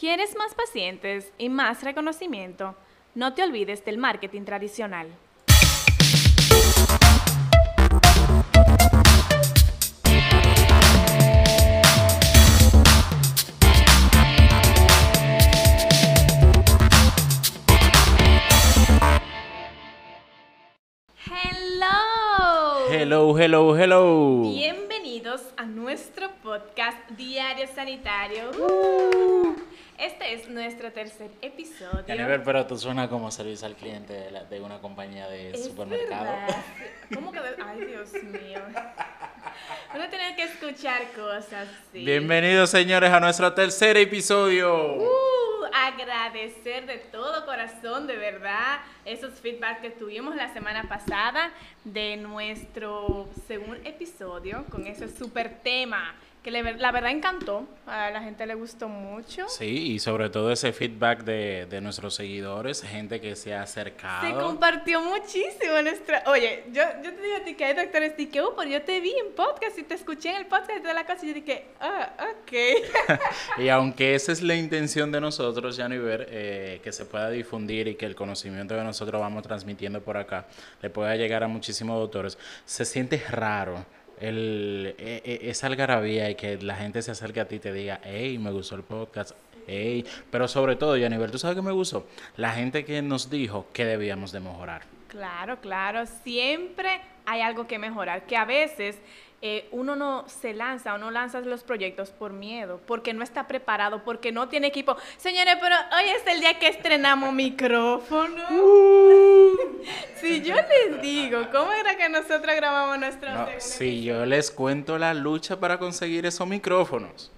¿Quieres más pacientes y más reconocimiento? No te olvides del marketing tradicional. Hello. Hello, hello, hello. Bienvenidos a nuestro podcast Diario Sanitario. Uh. Este es nuestro tercer episodio. ver, pero tú suena como servicio al cliente de, la- de una compañía de Es supermercado. verdad. ¿Cómo que? Ay, Dios mío. Uno tiene que escuchar cosas así. Bienvenidos, señores, a nuestro tercer episodio. Uh, agradecer de todo corazón, de verdad, esos feedbacks que tuvimos la semana pasada de nuestro segundo episodio con ese super tema que le- la verdad encantó, a la gente le gustó mucho. Sí, y sobre todo ese feedback de, de nuestros seguidores, gente que se ha Se acercado. compartió muchísimo nuestra... Oye, yo, yo te digo a ti que hay doctores que, que, oh, pero yo te vi en podcast y te escuché en el podcast y toda la cosa y yo dije, ah, ok. Y aunque esa es la intención de nosotros, Janiver, eh, que se pueda difundir y que el conocimiento que nosotros vamos transmitiendo por acá le pueda llegar a muchísimos doctores, se siente raro el, e- e- esa algarabía y que la gente se acerque a ti y te diga, hey, me gustó el podcast, hey, pero sobre todo, Janiver, ¿tú sabes qué me gustó? La gente que nos dijo que debíamos de mejorar. Claro, claro, siempre hay algo que mejorar, que a veces eh, uno no se lanza o no lanza los proyectos por miedo, porque no está preparado, porque no tiene equipo. Señores, pero hoy es el día que estrenamos micrófono. si yo les digo, ¿cómo era que nosotros grabamos nuestro No, si yo les cuento la lucha para conseguir esos micrófonos.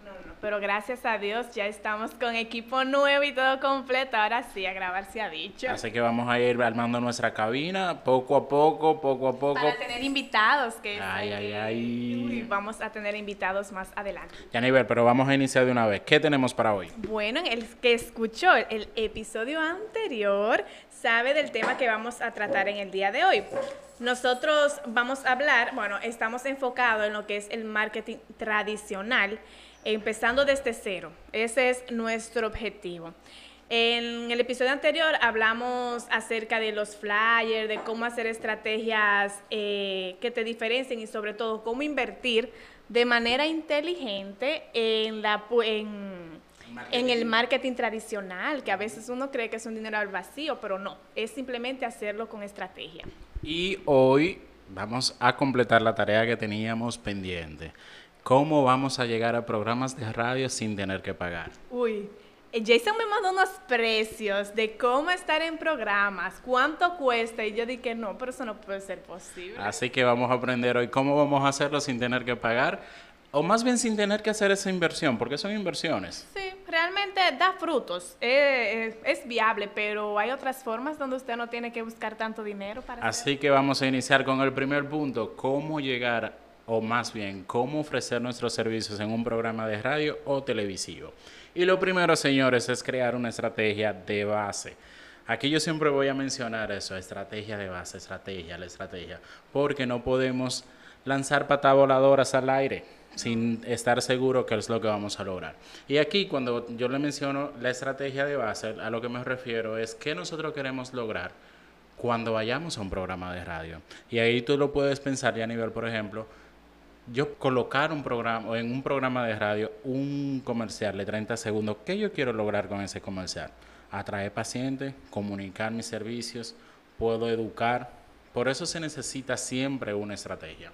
Pero gracias a Dios ya estamos con equipo nuevo y todo completo. Ahora sí, a grabar se ha dicho. Así que vamos a ir armando nuestra cabina poco a poco, poco a poco. Para tener invitados, que Ay, ay, ay. uy, vamos a tener invitados más adelante. Yaniver, pero vamos a iniciar de una vez. ¿Qué tenemos para hoy? Bueno, el que escuchó el episodio anterior sabe del tema que vamos a tratar en el día de hoy. Nosotros vamos a hablar, bueno, estamos enfocados en lo que es el marketing tradicional, empezando desde cero. Ese es nuestro objetivo. En el episodio anterior hablamos acerca de los flyers, de cómo hacer estrategias eh, que te diferencien y sobre todo cómo invertir de manera inteligente en, la, en el marketing tradicional, que a veces uno cree que es un dinero al vacío, pero no, es simplemente hacerlo con estrategia. Y hoy vamos a completar la tarea que teníamos pendiente. ¿Cómo vamos a llegar a programas de radio sin tener que pagar? Uy, eh, Jason me mandó unos precios de cómo estar en programas, cuánto cuesta, y yo dije, no, pero eso no puede ser posible. Así que vamos a aprender hoy cómo vamos a hacerlo sin tener que pagar, o más bien sin tener que hacer esa inversión, porque son inversiones. Sí, realmente da frutos, eh, eh, es viable, pero hay otras formas donde usted no tiene que buscar tanto dinero para hacer. Así que vamos a iniciar con el primer punto, cómo llegar, o más bien, cómo ofrecer nuestros servicios en un programa de radio o televisivo. Y lo primero, señores, es crear una estrategia de base. Aquí yo siempre voy a mencionar eso, estrategia de base, estrategia, la estrategia, porque no podemos lanzar patas voladoras al aire sin estar seguro que es lo que vamos a lograr. Y aquí cuando yo le menciono la estrategia de base, a lo que me refiero es qué nosotros queremos lograr cuando vayamos a un programa de radio. Y ahí tú lo puedes pensar ya a nivel, por ejemplo, yo colocar un programa o en un programa de radio un comercial de 30 segundos, ¿qué yo quiero lograr con ese comercial? Atraer pacientes, comunicar mis servicios, puedo educar. Por eso se necesita siempre una estrategia.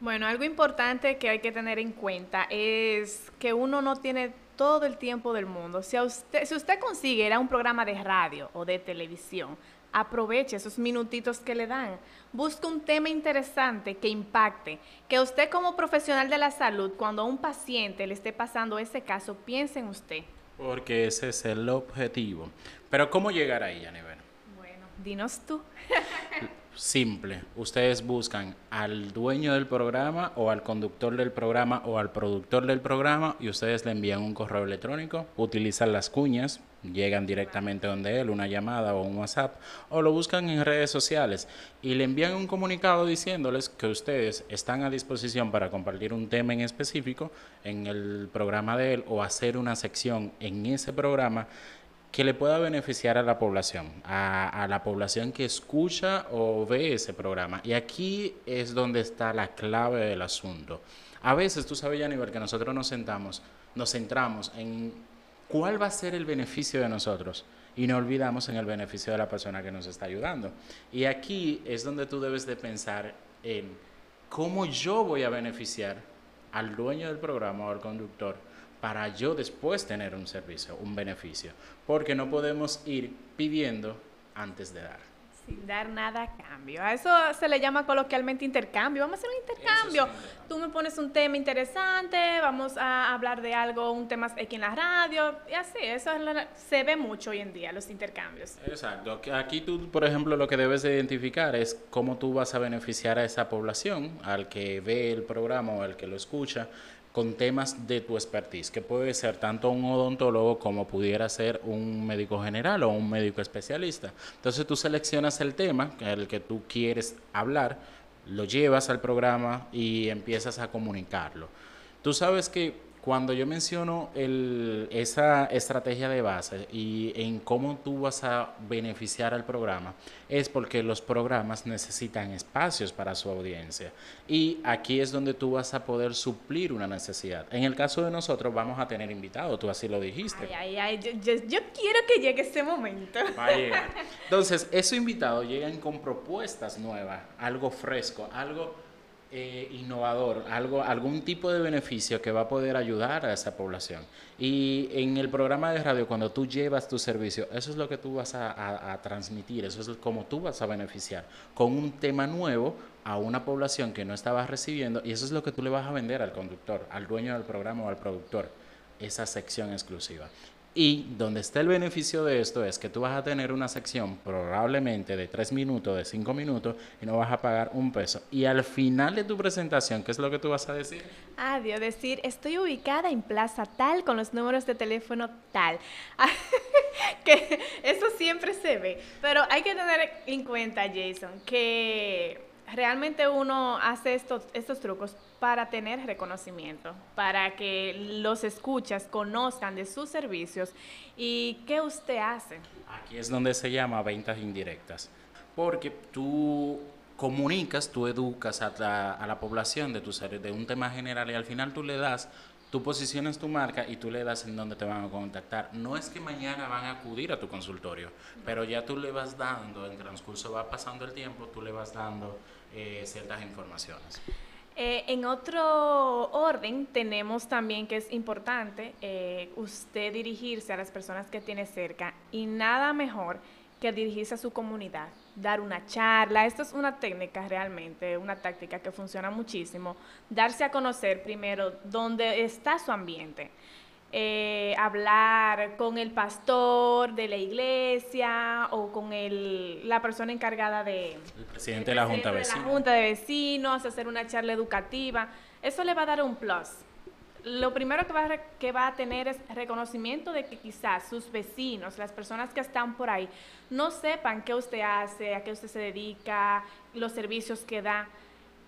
Bueno, algo importante que hay que tener en cuenta es que uno no tiene todo el tiempo del mundo. Si, a usted, si usted consigue ir a un programa de radio o de televisión, aproveche esos minutitos que le dan. Busque un tema interesante que impacte, que usted como profesional de la salud, cuando a un paciente le esté pasando ese caso, piense en usted. Porque ese es el objetivo. Pero ¿cómo llegar ahí, Anivel? Bueno, Dinos tú. Simple. Ustedes buscan al dueño del programa o al conductor del programa o al productor del programa y ustedes le envían un correo electrónico, utilizan las cuñas, llegan directamente donde él, una llamada o un WhatsApp, o lo buscan en redes sociales y le envían un comunicado diciéndoles que ustedes están a disposición para compartir un tema en específico en el programa de él o hacer una sección en ese programa que le pueda beneficiar a la población, a, la población que escucha o ve ese programa. Y aquí es donde está la clave del asunto. A veces, tú sabes, nivel que nosotros nos sentamos, nos centramos en cuál va a ser el beneficio de nosotros y no olvidamos en el beneficio de la persona que nos está ayudando. Y aquí es donde tú debes de pensar en cómo yo voy a beneficiar al dueño del programa o al conductor para yo después tener un servicio, un beneficio. Porque no podemos ir pidiendo antes de dar. Sin dar nada a cambio. A eso se le llama coloquialmente intercambio. Vamos a hacer un intercambio. Tú me pones un tema interesante, vamos a hablar de algo, un tema aquí en la radio, y así. Eso se ve mucho hoy en día, los intercambios. Exacto. Aquí tú, por ejemplo, lo que debes de identificar es cómo tú vas a beneficiar a esa población, al que ve el programa o al que lo escucha con temas de tu expertise, que puede ser tanto un odontólogo como pudiera ser un médico general o un médico especialista. Entonces tú seleccionas el tema, el que tú quieres hablar, lo llevas al programa y empiezas a comunicarlo. Tú sabes que cuando yo menciono esa estrategia de base y en cómo tú vas a beneficiar al programa, es porque los programas necesitan espacios para su audiencia. Y aquí es donde tú vas a poder suplir una necesidad. En el caso de nosotros vamos a tener invitados, tú así lo dijiste. Ay, ay, ay, yo, quiero que llegue ese momento. Entonces, esos invitados llegan con propuestas nuevas, algo fresco, algo eh, innovador, algo, algún tipo de beneficio que va a poder ayudar a esa población. Y en el programa de radio, cuando tú llevas tu servicio, eso es lo que tú vas a, transmitir, eso es como tú vas a beneficiar, con un tema nuevo a una población que no estaba recibiendo, y eso es lo que tú le vas a vender al conductor, al dueño del programa o al productor, esa sección exclusiva. Y donde está el beneficio de esto es que tú vas a tener una sección probablemente de 3 minutos, de 5 minutos y no vas a pagar un peso. Y al final de tu presentación, ¿qué es lo que tú vas a decir? Adiós, decir, estoy ubicada en plaza tal con los números de teléfono tal. que eso siempre se ve. Pero hay que tener en cuenta, Jason, que realmente uno hace estos, estos trucos para tener reconocimiento, para que los escuchas conozcan de sus servicios y qué usted hace. Aquí es donde se llama ventas indirectas, porque tú comunicas, tú educas a la, a la población de, tu, de un tema general y al final tú le das tú posicionas tu marca y tú le das en dónde te van a contactar. No es que mañana van a acudir a tu consultorio, pero ya tú le vas dando, en transcurso va pasando el tiempo, tú le vas dando eh, ciertas informaciones. Eh, en otro orden, tenemos también que es importante eh, usted dirigirse a las personas que tiene cerca y nada mejor que dirigirse a su comunidad, dar una charla. Esto es una técnica realmente, una táctica que funciona muchísimo. Darse a conocer primero dónde está su ambiente. Eh, hablar con el pastor de la iglesia o con el, la persona encargada de... El presidente de la Junta de Vecinos. La Junta de Vecinos, hacer una charla educativa. Eso le va a dar un plus. Lo primero que va, a, que va a tener es reconocimiento de que quizás sus vecinos, las personas que están por ahí, no sepan qué usted hace, a qué usted se dedica, los servicios que da.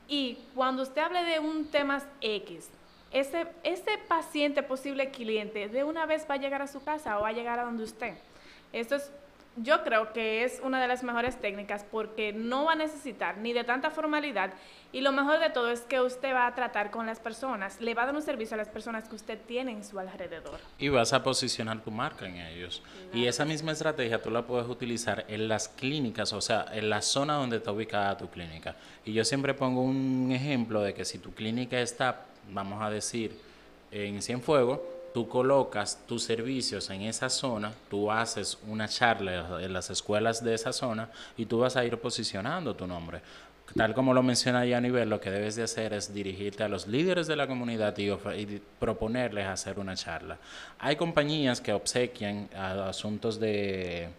Y cuando usted hable de un tema X, ese, ese paciente, posible cliente, de una vez va a llegar a su casa o va a llegar a donde usted. Esto es, yo creo que es una de las mejores técnicas porque no va a necesitar ni de tanta formalidad y lo mejor de todo es que usted va a tratar con las personas, le va a dar un servicio a las personas que usted tiene en su alrededor. Y vas a posicionar tu marca en ellos. Y esa misma estrategia tú la puedes utilizar en las clínicas, o sea, en la zona donde está ubicada tu clínica. Y yo siempre pongo un ejemplo de que si tu clínica está vamos a decir, en Cienfuegos, tú colocas tus servicios en esa zona, tú haces una charla en las escuelas de esa zona y tú vas a ir posicionando tu nombre. Tal como lo menciona ya a nivel, lo que debes de hacer es dirigirte a los líderes de la comunidad y, proponerles hacer una charla. Hay compañías que obsequian asuntos de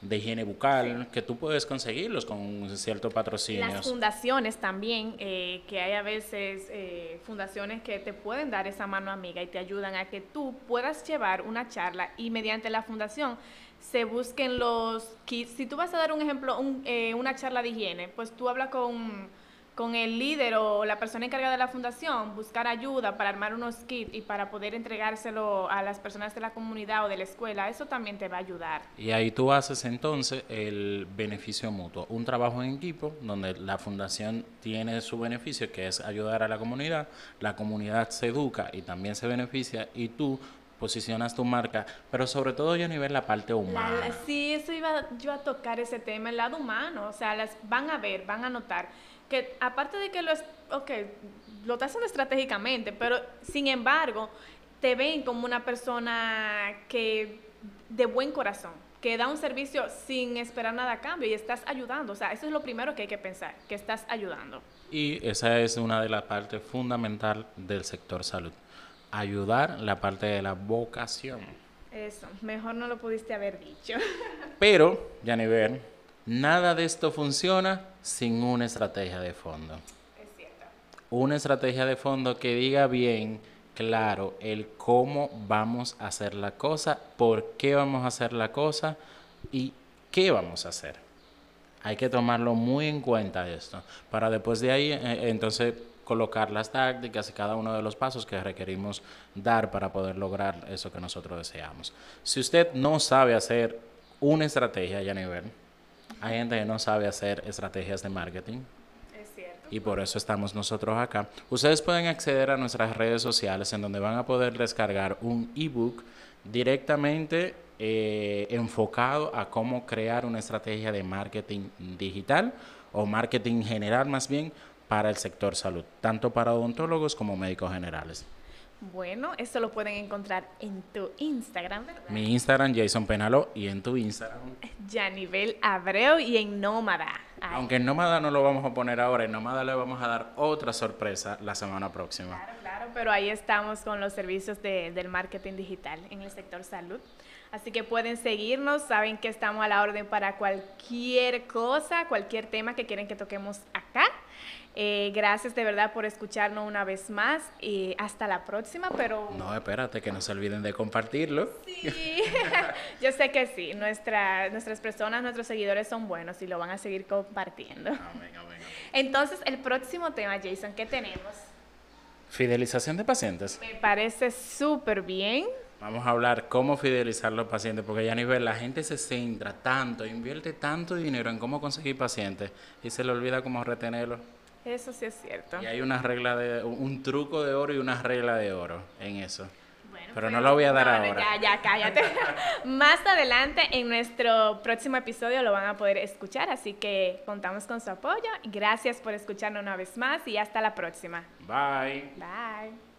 de higiene bucal, que tú puedes conseguirlos con cierto patrocinio. Las fundaciones también, eh, que hay a veces eh, fundaciones que te pueden dar esa mano amiga y te ayudan a que tú puedas llevar una charla y mediante la fundación se busquen los kits. Si tú vas a dar un ejemplo, eh, una charla de higiene, pues tú hablas con con el líder o la persona encargada de la fundación, buscar ayuda para armar unos kits y para poder entregárselo a las personas de la comunidad o de la escuela, eso también te va a ayudar. Y ahí tú haces entonces el beneficio mutuo, un trabajo en equipo donde la fundación tiene su beneficio, que es ayudar a la comunidad, la comunidad se educa y también se beneficia y tú posicionas tu marca, pero sobre todo yo a nivel la parte humana. sí, eso iba yo a tocar ese tema, el lado humano, o sea, las van a ver, van a notar que aparte de que lo, es, okay, lo estás haciendo estratégicamente, pero sin embargo, te ven como una persona que de buen corazón, que da un servicio sin esperar nada a cambio y estás ayudando. O sea, eso es lo primero que hay que pensar, que estás ayudando. Y esa es una de las partes fundamentales del sector salud. Ayudar la parte de la vocación. Eso, mejor no lo pudiste haber dicho. Pero, Janiver, Nada de esto funciona sin una estrategia de fondo. Es cierto. Una estrategia de fondo que diga bien claro el cómo vamos a hacer la cosa, por qué vamos a hacer la cosa y qué vamos a hacer. Hay que tomarlo muy en cuenta esto, para después de ahí eh, entonces colocar las tácticas y cada uno de los pasos que requerimos dar para poder lograr eso que nosotros deseamos. Si usted no sabe hacer una estrategia ya nivel, hay gente que no sabe hacer estrategias de marketing. Es cierto. Y por eso estamos nosotros acá. Ustedes pueden acceder a nuestras redes sociales en donde van a poder descargar un ebook directamente eh, enfocado a cómo crear una estrategia de marketing digital o marketing general más bien para el sector salud, tanto para odontólogos como médicos generales. Bueno, eso lo pueden encontrar en tu Instagram, ¿verdad? Mi Instagram, Jason Penalo, y en tu Instagram. Yanivel Abreu y en Nómada. Aunque en Nómada no lo vamos a poner ahora, en Nómada le vamos a dar otra sorpresa la semana próxima. Claro, claro, pero ahí estamos con los servicios de, del marketing digital en el sector salud. Así que pueden seguirnos, saben que estamos a la orden para cualquier cosa, cualquier tema que quieren que toquemos acá. Eh, gracias de verdad por escucharnos una vez más y hasta la próxima, pero... No, espérate, que no se olviden de compartirlo. Sí, yo sé que sí, Nuestra, nuestras personas, nuestros seguidores son buenos y lo van a seguir compartiendo. Amén, amén, Entonces, el próximo tema, Jason, ¿qué tenemos? Fidelización de pacientes. Me parece súper bien. Vamos a hablar cómo fidelizar los pacientes, porque ya a nivel la gente se centra tanto, invierte tanto dinero en cómo conseguir pacientes y se le olvida cómo retenerlos. Eso sí es cierto. Y hay una regla de, un truco de oro y una regla de oro en eso. pero, no lo voy a dar ahora. Ya, ya, cállate. Más adelante en nuestro próximo episodio lo van a poder escuchar, así que contamos con su apoyo. Gracias por escucharnos una vez más y hasta la próxima. Bye. Bye.